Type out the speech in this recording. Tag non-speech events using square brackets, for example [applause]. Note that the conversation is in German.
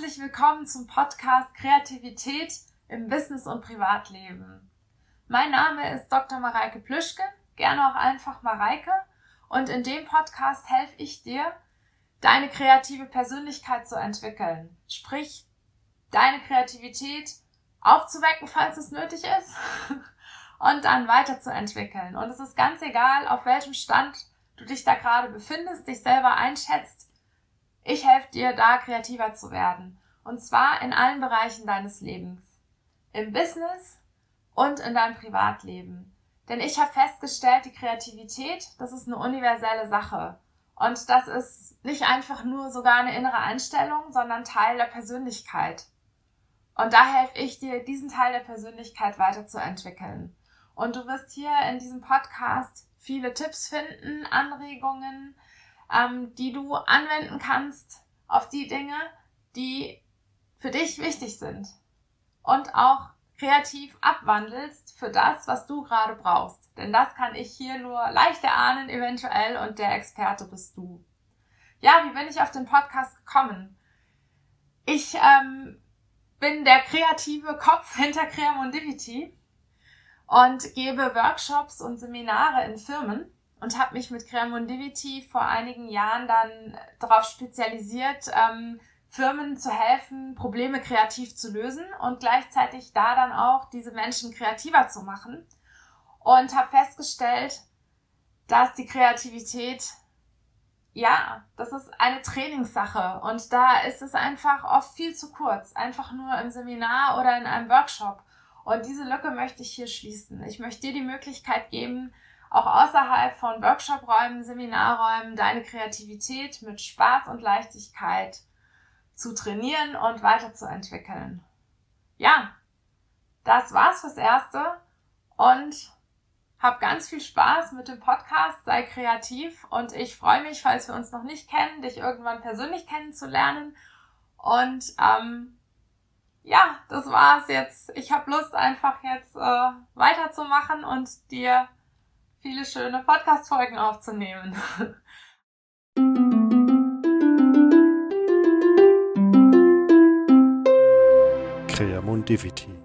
Herzlich willkommen zum Podcast Kreativität im Business und Privatleben. Mein Name ist Dr. Mareike Plüschke, gerne auch einfach Mareike. Und in dem Podcast helfe ich dir, deine kreative Persönlichkeit zu entwickeln. Sprich, deine Kreativität aufzuwecken, falls es nötig ist, [laughs] und dann weiterzuentwickeln. Und es ist ganz egal, auf welchem Stand du dich da gerade befindest, dich selber einschätzt, ich helfe dir, da kreativer zu werden. Und zwar in allen Bereichen deines Lebens. Im Business und in deinem Privatleben. Denn ich habe festgestellt, die Kreativität, das ist eine universelle Sache. Und das ist nicht einfach nur sogar eine innere Einstellung, sondern Teil der Persönlichkeit. Und da helfe ich dir, diesen Teil der Persönlichkeit weiterzuentwickeln. Und du wirst hier in diesem Podcast viele Tipps finden, Anregungen, ähm, die du anwenden kannst auf die Dinge, die für dich wichtig sind. Und auch kreativ abwandelst für das, was du gerade brauchst. Denn das kann ich hier nur leicht erahnen, eventuell, und der Experte bist du. Ja, wie bin ich auf den Podcast gekommen? Ich ähm, bin der kreative Kopf hinter Creamondivity und gebe Workshops und Seminare in Firmen und habe mich mit Creamondivity vor einigen Jahren dann darauf spezialisiert, ähm, Firmen zu helfen, Probleme kreativ zu lösen und gleichzeitig da dann auch diese Menschen kreativer zu machen. Und habe festgestellt, dass die Kreativität, ja, das ist eine Trainingssache und da ist es einfach oft viel zu kurz, einfach nur im Seminar oder in einem Workshop. Und diese Lücke möchte ich hier schließen. Ich möchte dir die Möglichkeit geben, auch außerhalb von Workshop-Räumen, Seminarräumen deine Kreativität mit Spaß und Leichtigkeit zu trainieren und weiterzuentwickeln. Ja, das war's fürs Erste und hab ganz viel Spaß mit dem Podcast, sei kreativ und ich freue mich, falls wir uns noch nicht kennen, dich irgendwann persönlich kennenzulernen. Und ähm, ja, das war's jetzt. Ich habe Lust, einfach jetzt äh, weiterzumachen und dir viele schöne Podcast-Folgen aufzunehmen. Creamondivity